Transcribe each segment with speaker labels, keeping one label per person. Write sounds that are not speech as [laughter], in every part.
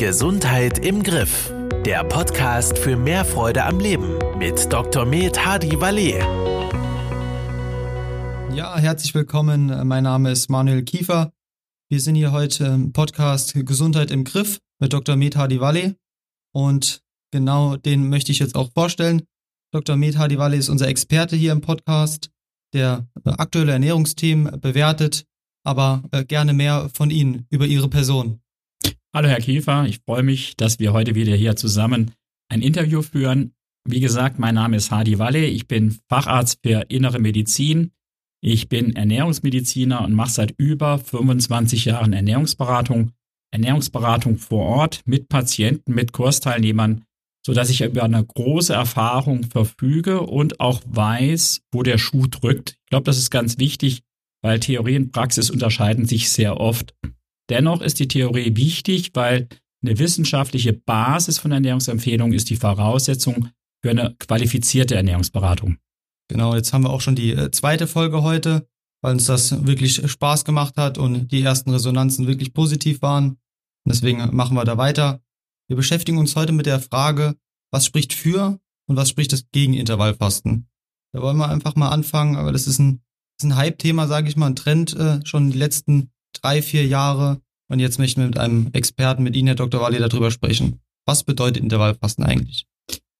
Speaker 1: Gesundheit im Griff. Der Podcast für mehr Freude am Leben mit Dr. Med Hadi Valet.
Speaker 2: Ja, herzlich willkommen. Mein Name ist Manuel Kiefer. Wir sind hier heute im Podcast Gesundheit im Griff mit Dr. Med Hadi Valet. Und genau den möchte ich jetzt auch vorstellen. Dr. Med Hadi Valet ist unser Experte hier im Podcast, der aktuelle Ernährungsthemen bewertet, aber äh, gerne mehr von Ihnen über Ihre Person.
Speaker 3: Hallo Herr Kiefer, ich freue mich, dass wir heute wieder hier zusammen ein Interview führen. Wie gesagt, mein Name ist Hadi Walle, ich bin Facharzt für innere Medizin. Ich bin Ernährungsmediziner und mache seit über 25 Jahren Ernährungsberatung. Ernährungsberatung vor Ort mit Patienten, mit Kursteilnehmern, so dass ich über eine große Erfahrung verfüge und auch weiß, wo der Schuh drückt. Ich glaube, das ist ganz wichtig, weil Theorie und Praxis unterscheiden sich sehr oft. Dennoch ist die Theorie wichtig, weil eine wissenschaftliche Basis von Ernährungsempfehlungen ist die Voraussetzung für eine qualifizierte Ernährungsberatung.
Speaker 2: Genau, jetzt haben wir auch schon die äh, zweite Folge heute, weil uns das wirklich Spaß gemacht hat und die ersten Resonanzen wirklich positiv waren. Deswegen machen wir da weiter. Wir beschäftigen uns heute mit der Frage, was spricht für und was spricht das gegen Intervallfasten. Da wollen wir einfach mal anfangen, aber das ist ein, ein Hype-Thema, sage ich mal, ein Trend äh, schon die letzten drei, vier Jahre. Und jetzt möchten wir mit einem Experten, mit Ihnen, Herr Dr. Walli, darüber sprechen. Was bedeutet Intervallfasten eigentlich?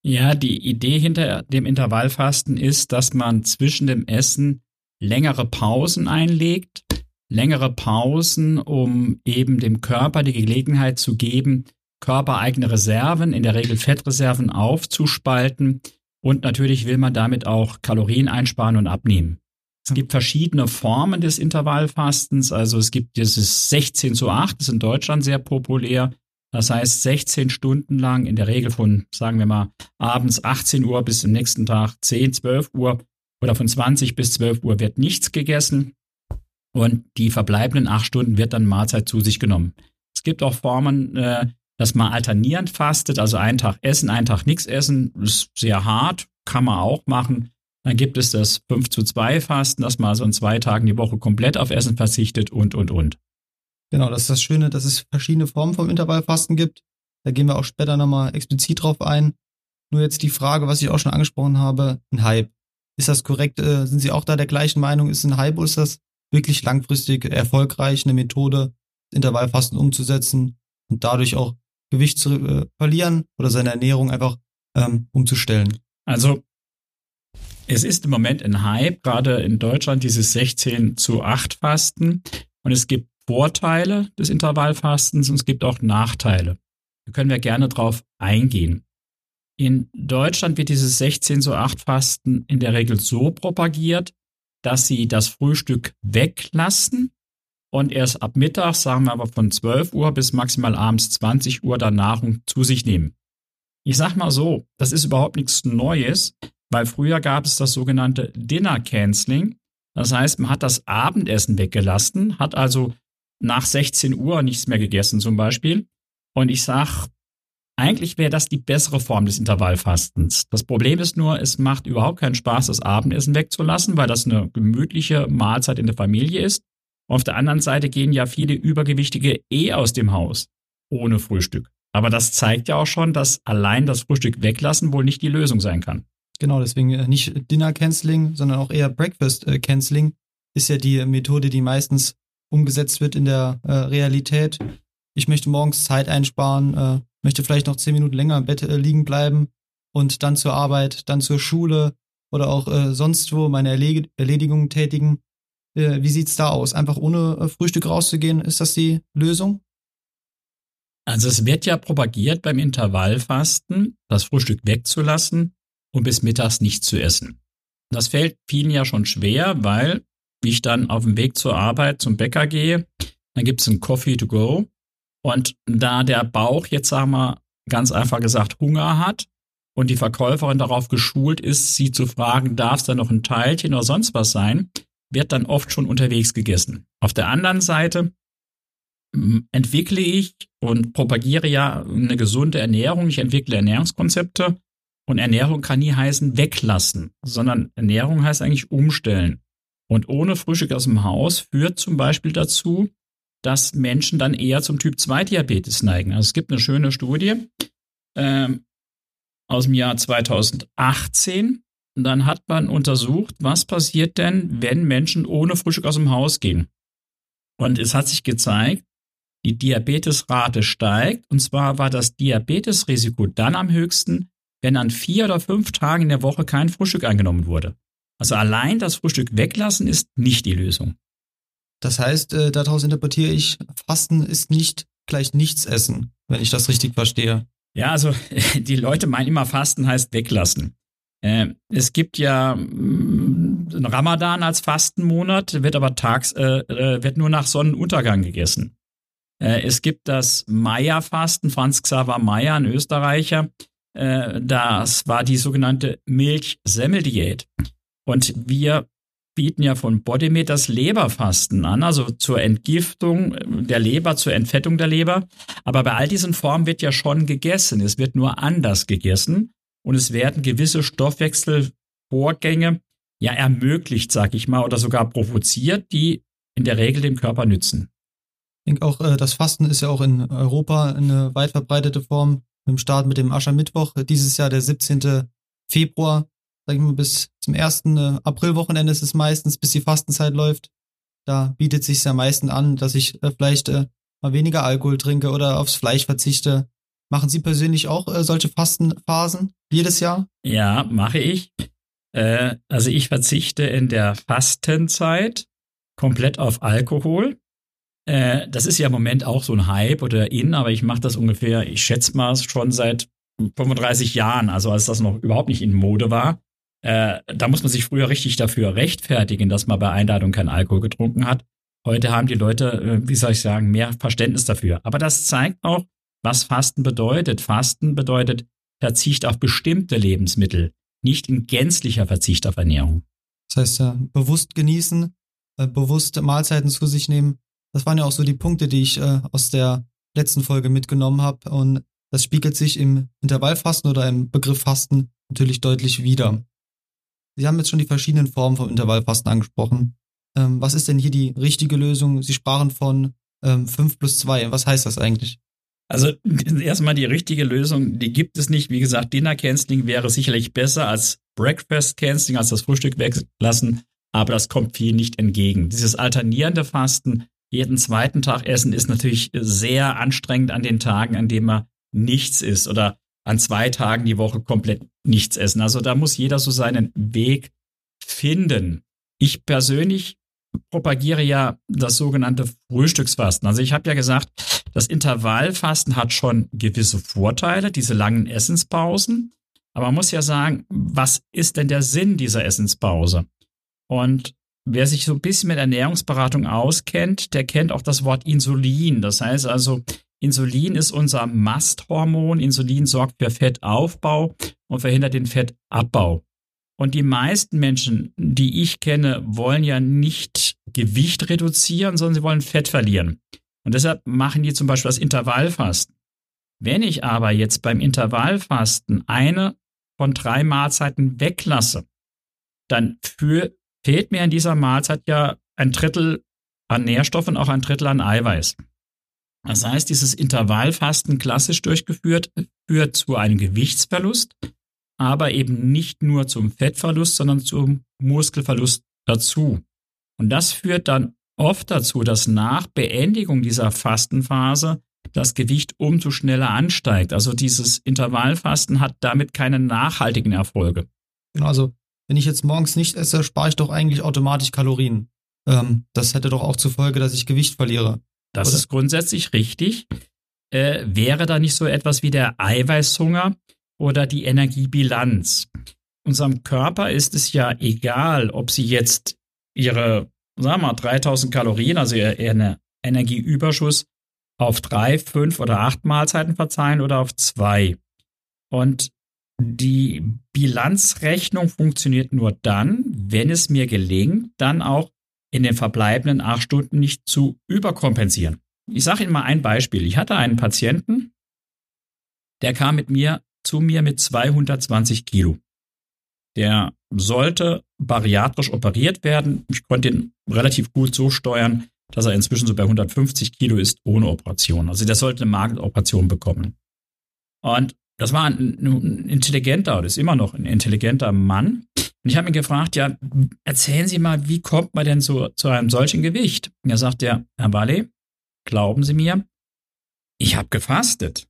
Speaker 3: Ja, die Idee hinter dem Intervallfasten ist, dass man zwischen dem Essen längere Pausen einlegt. Längere Pausen, um eben dem Körper die Gelegenheit zu geben, körpereigene Reserven, in der Regel Fettreserven aufzuspalten. Und natürlich will man damit auch Kalorien einsparen und abnehmen. Es gibt verschiedene Formen des Intervallfastens. Also es gibt dieses 16 zu 8, das ist in Deutschland sehr populär. Das heißt 16 Stunden lang, in der Regel von, sagen wir mal, abends 18 Uhr bis zum nächsten Tag 10, 12 Uhr oder von 20 bis 12 Uhr wird nichts gegessen. Und die verbleibenden acht Stunden wird dann Mahlzeit zu sich genommen. Es gibt auch Formen, äh, dass man alternierend fastet, also einen Tag essen, einen Tag nichts essen. Ist sehr hart, kann man auch machen. Dann gibt es das 5 zu 2 Fasten, dass man also in zwei Tagen die Woche komplett auf Essen verzichtet und, und, und.
Speaker 2: Genau, das ist das Schöne, dass es verschiedene Formen vom Intervallfasten gibt. Da gehen wir auch später nochmal explizit drauf ein. Nur jetzt die Frage, was ich auch schon angesprochen habe, ein Hype. Ist das korrekt? Äh, sind Sie auch da der gleichen Meinung? Ist ein Hype oder ist das wirklich langfristig erfolgreich, eine Methode, Intervallfasten umzusetzen und dadurch auch Gewicht zu äh, verlieren oder seine Ernährung einfach ähm, umzustellen?
Speaker 3: Also es ist im Moment ein Hype, gerade in Deutschland dieses 16 zu 8 Fasten. Und es gibt Vorteile des Intervallfastens und es gibt auch Nachteile. Da können wir gerne drauf eingehen. In Deutschland wird dieses 16 zu 8 Fasten in der Regel so propagiert, dass sie das Frühstück weglassen und erst ab Mittag, sagen wir aber von 12 Uhr bis maximal abends 20 Uhr dann Nahrung zu sich nehmen. Ich sag mal so, das ist überhaupt nichts Neues, weil früher gab es das sogenannte Dinner Canceling. Das heißt, man hat das Abendessen weggelassen, hat also nach 16 Uhr nichts mehr gegessen zum Beispiel. Und ich sag, eigentlich wäre das die bessere Form des Intervallfastens. Das Problem ist nur, es macht überhaupt keinen Spaß, das Abendessen wegzulassen, weil das eine gemütliche Mahlzeit in der Familie ist. Auf der anderen Seite gehen ja viele Übergewichtige eh aus dem Haus ohne Frühstück. Aber das zeigt ja auch schon, dass allein das Frühstück weglassen wohl nicht die Lösung sein kann.
Speaker 2: Genau, deswegen äh, nicht Dinner Canceling, sondern auch eher Breakfast äh, Canceling ist ja die Methode, die meistens umgesetzt wird in der äh, Realität. Ich möchte morgens Zeit einsparen, äh, möchte vielleicht noch zehn Minuten länger im Bett äh, liegen bleiben und dann zur Arbeit, dann zur Schule oder auch äh, sonst wo meine Erled Erledigungen tätigen. Äh, wie sieht's da aus? Einfach ohne äh, Frühstück rauszugehen, ist das die Lösung?
Speaker 3: Also es wird ja propagiert beim Intervallfasten, das Frühstück wegzulassen und bis mittags nichts zu essen. Das fällt vielen ja schon schwer, weil, wie ich dann auf dem Weg zur Arbeit zum Bäcker gehe, dann gibt es ein Coffee to go. Und da der Bauch jetzt, sagen wir, ganz einfach gesagt, Hunger hat und die Verkäuferin darauf geschult ist, sie zu fragen, darf es da noch ein Teilchen oder sonst was sein, wird dann oft schon unterwegs gegessen. Auf der anderen Seite entwickle ich und propagiere ja eine gesunde Ernährung. Ich entwickle Ernährungskonzepte und Ernährung kann nie heißen weglassen, sondern Ernährung heißt eigentlich umstellen. Und ohne Frühstück aus dem Haus führt zum Beispiel dazu, dass Menschen dann eher zum Typ 2 Diabetes neigen. Also es gibt eine schöne Studie ähm, aus dem Jahr 2018. Und dann hat man untersucht, was passiert denn, wenn Menschen ohne Frühstück aus dem Haus gehen. Und es hat sich gezeigt, die Diabetesrate steigt. Und zwar war das Diabetesrisiko dann am höchsten, wenn an vier oder fünf Tagen in der Woche kein Frühstück eingenommen wurde. Also allein das Frühstück weglassen ist nicht die Lösung.
Speaker 2: Das heißt, äh, daraus interpretiere ich, Fasten ist nicht gleich nichts essen, wenn ich das richtig verstehe.
Speaker 3: Ja, also [laughs] die Leute meinen immer, Fasten heißt weglassen. Äh, es gibt ja mm, Ramadan als Fastenmonat, wird aber tags, äh, äh, wird nur nach Sonnenuntergang gegessen. Äh, es gibt das Maya-Fasten, Franz Xaver Meyer, ein Österreicher. Äh, das war die sogenannte Milch-Semmel-Diät. Und wir bieten ja von Bodymed das Leberfasten an, also zur Entgiftung der Leber, zur Entfettung der Leber. Aber bei all diesen Formen wird ja schon gegessen. Es wird nur anders gegessen und es werden gewisse Stoffwechselvorgänge ja ermöglicht, sag ich mal, oder sogar provoziert, die in der Regel dem Körper nützen.
Speaker 2: Ich denke auch, äh, das Fasten ist ja auch in Europa eine weit verbreitete Form. Mit dem Start mit dem Aschermittwoch, dieses Jahr der 17. Februar, sag ich mal, bis zum ersten äh, Aprilwochenende ist es meistens, bis die Fastenzeit läuft. Da bietet sich ja meistens an, dass ich äh, vielleicht mal weniger Alkohol trinke oder aufs Fleisch verzichte. Machen Sie persönlich auch solche Fastenphasen jedes Jahr?
Speaker 3: Ja, mache ich. also ich verzichte in der Fastenzeit komplett auf Alkohol. Äh, das ist ja im Moment auch so ein Hype oder in, aber ich mache das ungefähr, ich schätze mal, schon seit 35 Jahren, also als das noch überhaupt nicht in Mode war. Äh, da muss man sich früher richtig dafür rechtfertigen, dass man bei Einladung keinen Alkohol getrunken hat. Heute haben die Leute, äh, wie soll ich sagen, mehr Verständnis dafür. Aber das zeigt auch, was Fasten bedeutet. Fasten bedeutet Verzicht auf bestimmte Lebensmittel, nicht in gänzlicher Verzicht auf Ernährung.
Speaker 2: Das heißt ja, bewusst genießen, äh, bewusst Mahlzeiten zu sich nehmen, das waren ja auch so die Punkte, die ich äh, aus der letzten Folge mitgenommen habe. Und das spiegelt sich im Intervallfasten oder im Begriff Fasten natürlich deutlich wieder. Sie haben jetzt schon die verschiedenen Formen vom Intervallfasten angesprochen. Ähm, was ist denn hier die richtige Lösung? Sie sprachen von ähm, 5 plus 2. Was heißt das eigentlich?
Speaker 3: Also erstmal die richtige Lösung, die gibt es nicht. Wie gesagt, Dinner Canceling wäre sicherlich besser als Breakfast Canceling, als das Frühstück weglassen, aber das kommt viel nicht entgegen. Dieses alternierende Fasten jeden zweiten Tag essen ist natürlich sehr anstrengend an den Tagen, an denen man nichts isst oder an zwei Tagen die Woche komplett nichts essen. Also da muss jeder so seinen Weg finden. Ich persönlich propagiere ja das sogenannte Frühstücksfasten. Also ich habe ja gesagt, das Intervallfasten hat schon gewisse Vorteile, diese langen Essenspausen. Aber man muss ja sagen, was ist denn der Sinn dieser Essenspause? Und Wer sich so ein bisschen mit Ernährungsberatung auskennt, der kennt auch das Wort Insulin. Das heißt also, Insulin ist unser Masthormon. Insulin sorgt für Fettaufbau und verhindert den Fettabbau. Und die meisten Menschen, die ich kenne, wollen ja nicht Gewicht reduzieren, sondern sie wollen Fett verlieren. Und deshalb machen die zum Beispiel das Intervallfasten. Wenn ich aber jetzt beim Intervallfasten eine von drei Mahlzeiten weglasse, dann für, fehlt mir in dieser Mahlzeit ja ein Drittel an Nährstoffen, auch ein Drittel an Eiweiß. Das heißt, dieses Intervallfasten klassisch durchgeführt führt zu einem Gewichtsverlust, aber eben nicht nur zum Fettverlust, sondern zum Muskelverlust dazu. Und das führt dann oft dazu, dass nach Beendigung dieser Fastenphase das Gewicht umso schneller ansteigt. Also dieses Intervallfasten hat damit keine nachhaltigen Erfolge.
Speaker 2: Also wenn ich jetzt morgens nicht esse, spare ich doch eigentlich automatisch Kalorien. Ähm, das hätte doch auch zur Folge, dass ich Gewicht verliere.
Speaker 3: Das oder? ist grundsätzlich richtig. Äh, wäre da nicht so etwas wie der Eiweißhunger oder die Energiebilanz? Unserem Körper ist es ja egal, ob sie jetzt ihre, sagen wir mal, 3000 Kalorien, also ihren Energieüberschuss auf drei, fünf oder acht Mahlzeiten verzeihen oder auf zwei. Und die Bilanzrechnung funktioniert nur dann, wenn es mir gelingt, dann auch in den verbleibenden acht Stunden nicht zu überkompensieren. Ich sage Ihnen mal ein Beispiel. Ich hatte einen Patienten, der kam mit mir zu mir mit 220 Kilo. Der sollte bariatrisch operiert werden. Ich konnte ihn relativ gut so steuern, dass er inzwischen so bei 150 Kilo ist ohne Operation. Also der sollte eine Magenoperation bekommen. Und das war ein, ein intelligenter, oder ist immer noch ein intelligenter Mann. Und ich habe ihn gefragt, ja, erzählen Sie mal, wie kommt man denn so zu einem solchen Gewicht? Und er sagt ja, Herr Walle, glauben Sie mir, ich habe gefastet.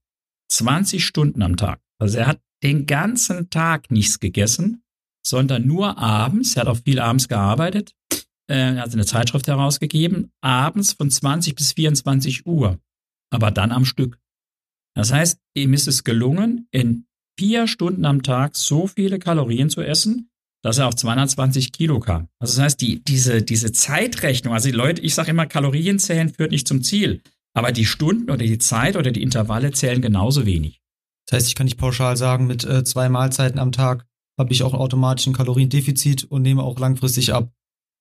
Speaker 3: 20 Stunden am Tag. Also er hat den ganzen Tag nichts gegessen, sondern nur abends, er hat auch viel abends gearbeitet, äh, er hat eine Zeitschrift herausgegeben, abends von 20 bis 24 Uhr, aber dann am Stück. Das heißt, ihm ist es gelungen, in vier Stunden am Tag so viele Kalorien zu essen, dass er auf 220 Kilo kam. Also das heißt, die, diese, diese Zeitrechnung, also die Leute, ich sage immer, Kalorienzählen führt nicht zum Ziel, aber die Stunden oder die Zeit oder die Intervalle zählen genauso wenig.
Speaker 2: Das heißt, ich kann nicht pauschal sagen, mit äh, zwei Mahlzeiten am Tag habe ich auch automatisch ein Kaloriendefizit und nehme auch langfristig ab.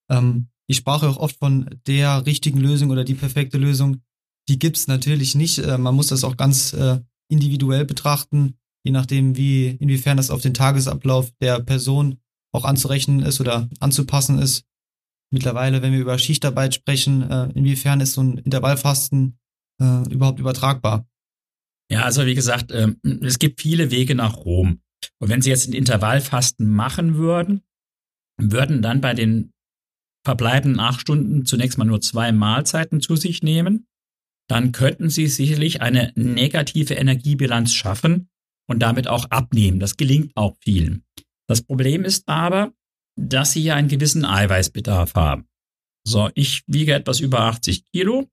Speaker 2: Ähm, ich sprach auch oft von der richtigen Lösung oder die perfekte Lösung. Die gibt's natürlich nicht. Äh, man muss das auch ganz äh, individuell betrachten, je nachdem, wie, inwiefern das auf den Tagesablauf der Person auch anzurechnen ist oder anzupassen ist. Mittlerweile, wenn wir über Schichtarbeit sprechen, äh, inwiefern ist so ein Intervallfasten äh, überhaupt übertragbar?
Speaker 3: Ja, also wie gesagt, äh, es gibt viele Wege nach Rom. Und wenn Sie jetzt ein Intervallfasten machen würden, würden dann bei den verbleibenden acht Stunden zunächst mal nur zwei Mahlzeiten zu sich nehmen, dann könnten Sie sicherlich eine negative Energiebilanz schaffen und damit auch abnehmen. Das gelingt auch vielen. Das Problem ist aber, dass Sie ja einen gewissen Eiweißbedarf haben. So, ich wiege etwas über 80 Kilo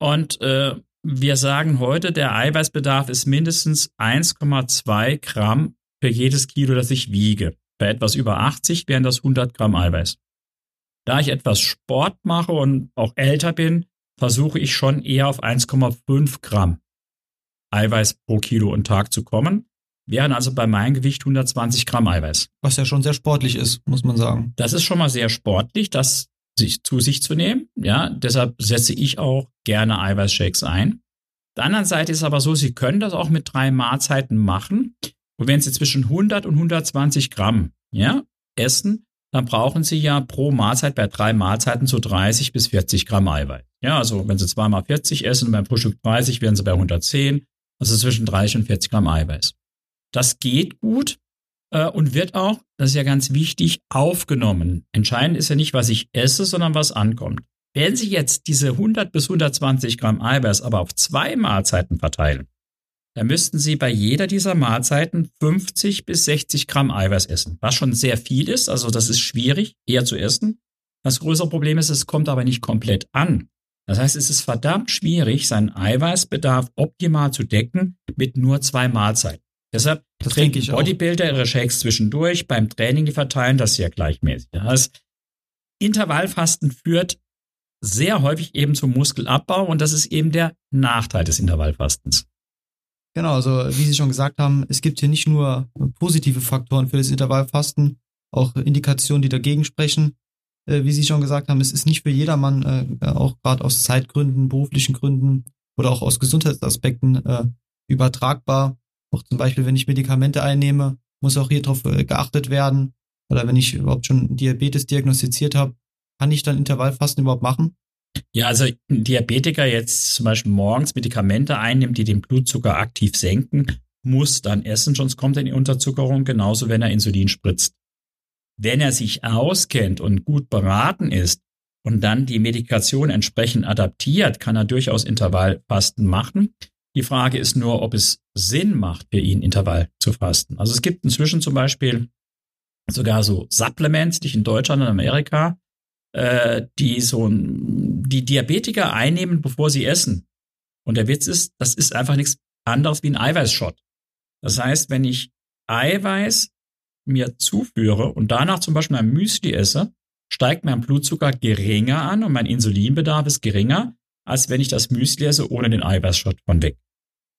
Speaker 3: und äh, wir sagen heute, der Eiweißbedarf ist mindestens 1,2 Gramm für jedes Kilo, das ich wiege. Bei etwas über 80 wären das 100 Gramm Eiweiß. Da ich etwas Sport mache und auch älter bin, versuche ich schon eher auf 1,5 Gramm Eiweiß pro Kilo und Tag zu kommen. Wären also bei meinem Gewicht 120 Gramm Eiweiß.
Speaker 2: Was ja schon sehr sportlich ist, muss man sagen.
Speaker 3: Das ist schon mal sehr sportlich, das sich zu sich zu nehmen. Ja, deshalb setze ich auch gerne Eiweißshakes ein. Auf der anderen Seite ist aber so, Sie können das auch mit drei Mahlzeiten machen. Und wenn Sie zwischen 100 und 120 Gramm ja, essen, dann brauchen Sie ja pro Mahlzeit bei drei Mahlzeiten so 30 bis 40 Gramm Eiweiß. Ja, also wenn Sie zweimal 40 essen und beim Frühstück 30, wären Sie bei 110, also zwischen 30 und 40 Gramm Eiweiß. Das geht gut äh, und wird auch, das ist ja ganz wichtig, aufgenommen. Entscheidend ist ja nicht, was ich esse, sondern was ankommt. Wenn Sie jetzt diese 100 bis 120 Gramm Eiweiß aber auf zwei Mahlzeiten verteilen, da müssten Sie bei jeder dieser Mahlzeiten 50 bis 60 Gramm Eiweiß essen, was schon sehr viel ist. Also das ist schwierig, eher zu essen. Das größere Problem ist, es kommt aber nicht komplett an. Das heißt, es ist verdammt schwierig, seinen Eiweißbedarf optimal zu decken mit nur zwei Mahlzeiten. Deshalb das trinken Bodybuilder ihre Shakes zwischendurch. Beim Training, die verteilen das sehr gleichmäßig. Das heißt, Intervallfasten führt sehr häufig eben zum Muskelabbau und das ist eben der Nachteil des Intervallfastens.
Speaker 2: Genau, also wie Sie schon gesagt haben, es gibt hier nicht nur positive Faktoren für das Intervallfasten, auch Indikationen, die dagegen sprechen. Äh, wie Sie schon gesagt haben, es ist nicht für jedermann, äh, auch gerade aus Zeitgründen, beruflichen Gründen oder auch aus Gesundheitsaspekten äh, übertragbar. Auch zum Beispiel, wenn ich Medikamente einnehme, muss auch hier drauf geachtet werden. Oder wenn ich überhaupt schon Diabetes diagnostiziert habe, kann ich dann Intervallfasten überhaupt machen?
Speaker 3: Ja, also ein Diabetiker jetzt zum Beispiel morgens Medikamente einnimmt, die den Blutzucker aktiv senken, muss dann essen, sonst kommt er in die Unterzuckerung, genauso wenn er Insulin spritzt. Wenn er sich auskennt und gut beraten ist und dann die Medikation entsprechend adaptiert, kann er durchaus Intervallfasten machen. Die Frage ist nur, ob es Sinn macht, für ihn Intervall zu fasten. Also es gibt inzwischen zum Beispiel sogar so Supplements, nicht in Deutschland und Amerika, äh, die so die Diabetiker einnehmen, bevor sie essen. Und der Witz ist, das ist einfach nichts anderes wie ein Eiweißshot. Das heißt, wenn ich Eiweiß mir zuführe und danach zum Beispiel ein Müsli esse, steigt mein Blutzucker geringer an und mein Insulinbedarf ist geringer, als wenn ich das Müsli esse ohne den Eiweißshot von weg.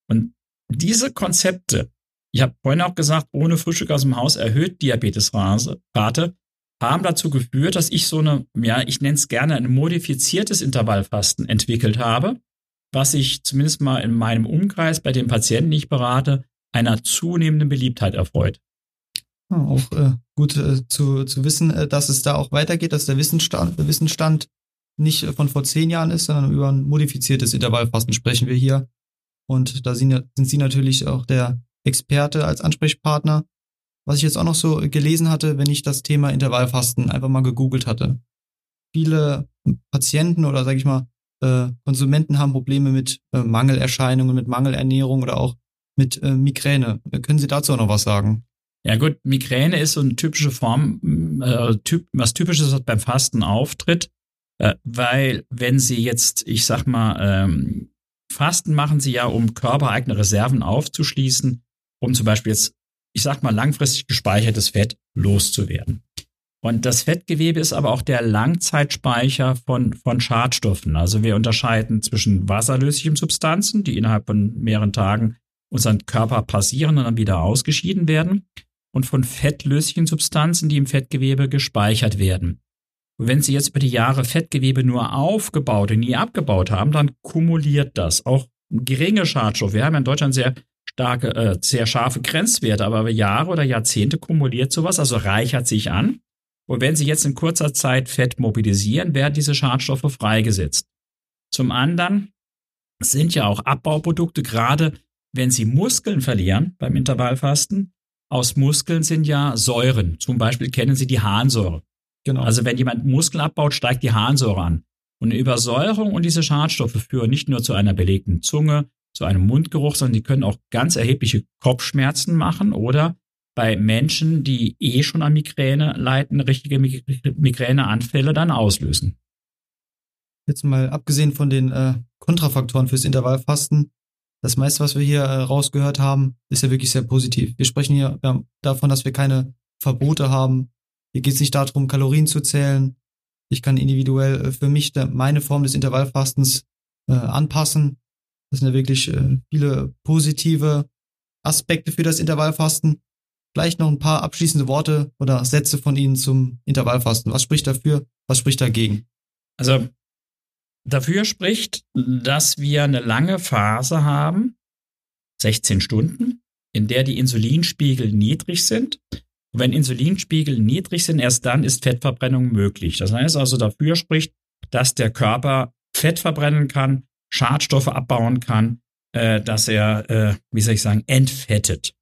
Speaker 3: Und diese Konzepte, ich habe vorhin auch gesagt, ohne Frühstück aus dem Haus erhöht Diabetesrate, haben dazu geführt, dass ich so eine, ja, ich nenne es gerne ein modifiziertes Intervallfasten entwickelt habe, was sich zumindest mal in meinem Umkreis bei den Patienten, die ich berate, einer zunehmenden Beliebtheit erfreut.
Speaker 2: auch äh, gut äh, zu, zu wissen, äh, dass es da auch weitergeht, dass der Wissensstand, der Wissensstand nicht von vor zehn Jahren ist, sondern über ein modifiziertes Intervallfasten sprechen wir hier. Und da sind, sind Sie natürlich auch der Experte als Ansprechpartner. Was ich jetzt auch noch so gelesen hatte, wenn ich das Thema Intervallfasten einfach mal gegoogelt hatte. Viele Patienten oder sage ich mal äh, Konsumenten haben Probleme mit äh, Mangelerscheinungen, mit Mangelernährung oder auch mit äh, Migräne. Können Sie dazu auch noch was sagen?
Speaker 3: Ja gut, Migräne ist so eine typische Form, äh, typ, was typisches was beim Fasten auftritt, äh, weil wenn Sie jetzt, ich sag mal, ähm, Fasten machen Sie ja, um körpereigene Reserven aufzuschließen, um zum Beispiel jetzt, ich sag mal, langfristig gespeichertes Fett loszuwerden. Und das Fettgewebe ist aber auch der Langzeitspeicher von, von Schadstoffen. Also wir unterscheiden zwischen wasserlöslichen Substanzen, die innerhalb von mehreren Tagen unseren Körper passieren und dann wieder ausgeschieden werden, und von fettlöslichen Substanzen, die im Fettgewebe gespeichert werden. Und wenn Sie jetzt über die Jahre Fettgewebe nur aufgebaut und nie abgebaut haben, dann kumuliert das. Auch geringe Schadstoffe. Wir haben in Deutschland sehr starke, äh, sehr scharfe Grenzwerte, aber über Jahre oder Jahrzehnte kumuliert sowas, also reichert sich an. Und wenn Sie jetzt in kurzer Zeit Fett mobilisieren, werden diese Schadstoffe freigesetzt. Zum anderen sind ja auch Abbauprodukte, gerade wenn Sie Muskeln verlieren beim Intervallfasten, aus Muskeln sind ja Säuren. Zum Beispiel kennen Sie die Harnsäure. Genau. Also wenn jemand Muskeln abbaut, steigt die Harnsäure an. Und eine Übersäuerung und diese Schadstoffe führen nicht nur zu einer belegten Zunge, zu einem Mundgeruch, sondern die können auch ganz erhebliche Kopfschmerzen machen oder bei Menschen, die eh schon an Migräne leiden, richtige Migräneanfälle dann auslösen.
Speaker 2: Jetzt mal abgesehen von den äh, Kontrafaktoren fürs Intervallfasten, das meiste, was wir hier äh, rausgehört haben, ist ja wirklich sehr positiv. Wir sprechen hier ja, davon, dass wir keine Verbote haben. Hier geht es nicht darum, Kalorien zu zählen. Ich kann individuell äh, für mich meine Form des Intervallfastens äh, anpassen. Das sind ja wirklich äh, viele positive Aspekte für das Intervallfasten. Vielleicht noch ein paar abschließende Worte oder Sätze von Ihnen zum Intervallfasten. Was spricht dafür? Was spricht dagegen?
Speaker 3: Also dafür spricht, dass wir eine lange Phase haben, 16 Stunden, in der die Insulinspiegel niedrig sind. Und wenn Insulinspiegel niedrig sind, erst dann ist Fettverbrennung möglich. Das heißt also dafür spricht, dass der Körper Fett verbrennen kann, Schadstoffe abbauen kann, äh, dass er, äh, wie soll ich sagen, entfettet.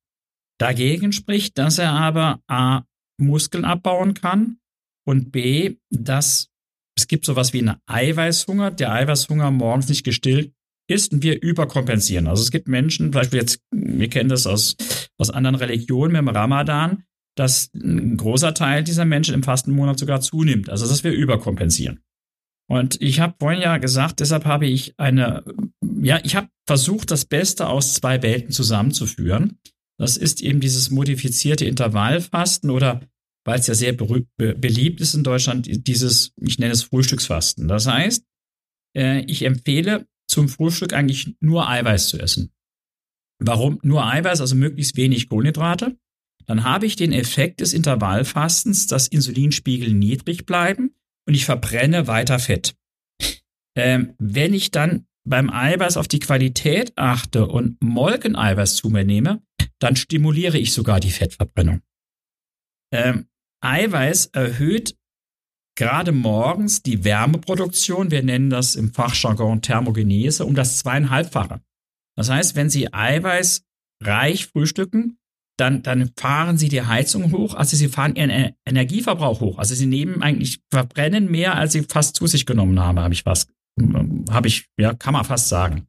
Speaker 3: Dagegen spricht, dass er aber A, Muskeln abbauen kann und B, dass es gibt sowas wie einen Eiweißhunger, der Eiweißhunger morgens nicht gestillt ist und wir überkompensieren. Also es gibt Menschen, Beispiel jetzt, wir kennen das aus, aus anderen Religionen mit dem Ramadan, dass ein großer Teil dieser Menschen im Fastenmonat sogar zunimmt. Also dass wir überkompensieren. Und ich habe vorhin ja gesagt, deshalb habe ich eine, ja, ich habe versucht, das Beste aus zwei Welten zusammenzuführen. Das ist eben dieses modifizierte Intervallfasten oder weil es ja sehr be beliebt ist in Deutschland, dieses, ich nenne es Frühstücksfasten. Das heißt, äh, ich empfehle zum Frühstück eigentlich nur Eiweiß zu essen. Warum nur Eiweiß, also möglichst wenig Kohlenhydrate? Dann habe ich den Effekt des Intervallfastens, dass Insulinspiegel niedrig bleiben und ich verbrenne weiter Fett. Ähm, wenn ich dann beim Eiweiß auf die Qualität achte und Molkeneiweiß zu mir nehme, dann stimuliere ich sogar die Fettverbrennung. Ähm, Eiweiß erhöht gerade morgens die Wärmeproduktion, wir nennen das im Fachjargon Thermogenese, um das zweieinhalbfache. Das heißt, wenn Sie Eiweiß reich frühstücken, dann, dann fahren Sie die Heizung hoch, also Sie fahren Ihren Energieverbrauch hoch. Also Sie nehmen eigentlich, verbrennen mehr, als Sie fast zu sich genommen haben, habe ich was, habe ich, ja, kann man fast sagen.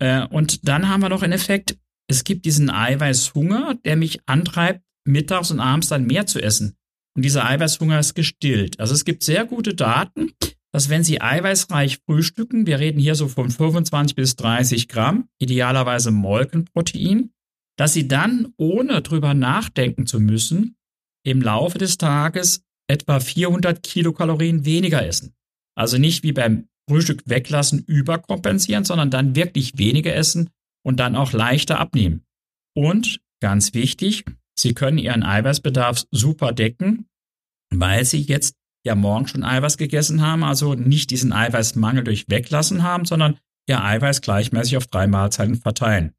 Speaker 3: Äh, und dann haben wir noch einen Effekt, es gibt diesen Eiweißhunger, der mich antreibt, mittags und abends dann mehr zu essen. Und dieser Eiweißhunger ist gestillt. Also es gibt sehr gute Daten, dass wenn Sie eiweißreich frühstücken, wir reden hier so von 25 bis 30 Gramm, idealerweise Molkenprotein, dass Sie dann, ohne drüber nachdenken zu müssen, im Laufe des Tages etwa 400 Kilokalorien weniger essen. Also nicht wie beim Frühstück weglassen überkompensieren, sondern dann wirklich weniger essen und dann auch leichter abnehmen. Und ganz wichtig, Sie können Ihren Eiweißbedarf super decken, weil Sie jetzt ja morgen schon Eiweiß gegessen haben, also nicht diesen Eiweißmangel durch Weglassen haben, sondern Ihr Eiweiß gleichmäßig auf drei Mahlzeiten verteilen.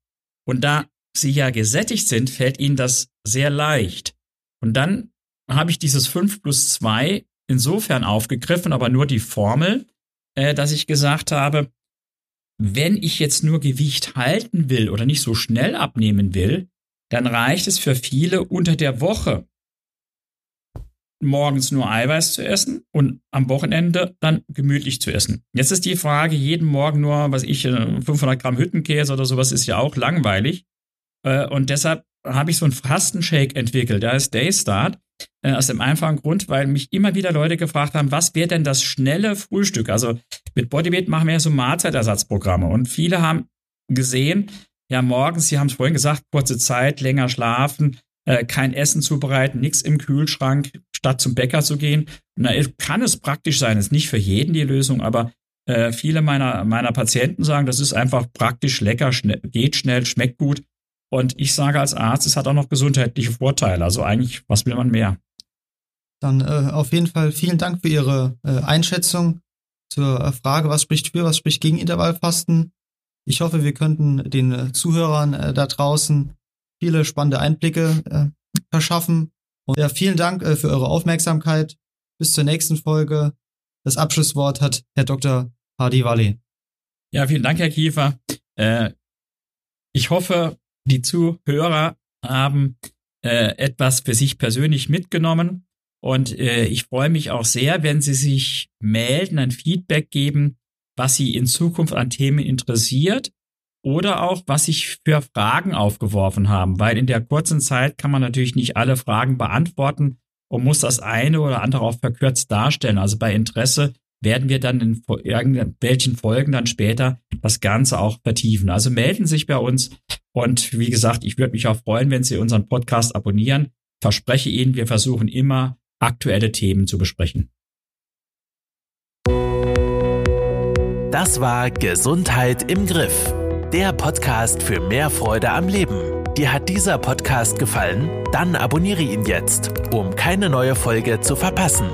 Speaker 3: Und da Sie ja gesättigt sind, fällt Ihnen das sehr leicht. Und dann habe ich dieses 5 plus 2 insofern aufgegriffen, aber nur die Formel, äh, dass ich gesagt habe, wenn ich jetzt nur Gewicht halten will oder nicht so schnell abnehmen will, dann reicht es für viele unter der Woche morgens nur Eiweiß zu essen und am Wochenende dann gemütlich zu essen. Jetzt ist die Frage, jeden Morgen nur, was ich, 500 äh, Gramm Hüttenkäse oder sowas ist ja auch langweilig. Äh, und deshalb habe ich so einen Fastenshake entwickelt, der heißt Daystart. Äh, aus dem einfachen Grund, weil mich immer wieder Leute gefragt haben, was wäre denn das schnelle Frühstück? Also mit Bodyweight machen wir ja so Mahlzeitersatzprogramme und viele haben gesehen, ja morgens, Sie haben es vorhin gesagt, kurze Zeit, länger schlafen, äh, kein Essen zubereiten, nichts im Kühlschrank, statt zum Bäcker zu gehen. Na, kann es praktisch sein, ist nicht für jeden die Lösung, aber äh, viele meiner, meiner Patienten sagen, das ist einfach praktisch lecker, schnell, geht schnell, schmeckt gut. Und ich sage als Arzt, es hat auch noch gesundheitliche Vorteile. Also eigentlich, was will man mehr?
Speaker 2: Dann äh, auf jeden Fall vielen Dank für Ihre äh, Einschätzung zur äh, Frage, was spricht für, was spricht gegen Intervallfasten. Ich hoffe, wir könnten den äh, Zuhörern äh, da draußen viele spannende Einblicke äh, verschaffen. Und ja, vielen Dank äh, für eure Aufmerksamkeit. Bis zur nächsten Folge. Das Abschlusswort hat Herr Dr. Hardy Walli.
Speaker 3: Ja, vielen Dank, Herr Kiefer. Äh, ich hoffe, die Zuhörer haben äh, etwas für sich persönlich mitgenommen. Und äh, ich freue mich auch sehr, wenn Sie sich melden, ein Feedback geben, was Sie in Zukunft an Themen interessiert oder auch, was sich für Fragen aufgeworfen haben, weil in der kurzen Zeit kann man natürlich nicht alle Fragen beantworten und muss das eine oder andere auch verkürzt darstellen. Also bei Interesse werden wir dann in irgendwelchen Folgen dann später das Ganze auch vertiefen. Also melden sich bei uns und wie gesagt, ich würde mich auch freuen, wenn Sie unseren Podcast abonnieren. Verspreche Ihnen, wir versuchen immer aktuelle Themen zu besprechen.
Speaker 1: Das war Gesundheit im Griff der Podcast für mehr Freude am Leben. Dir hat dieser Podcast gefallen? Dann abonniere ihn jetzt, um keine neue Folge zu verpassen.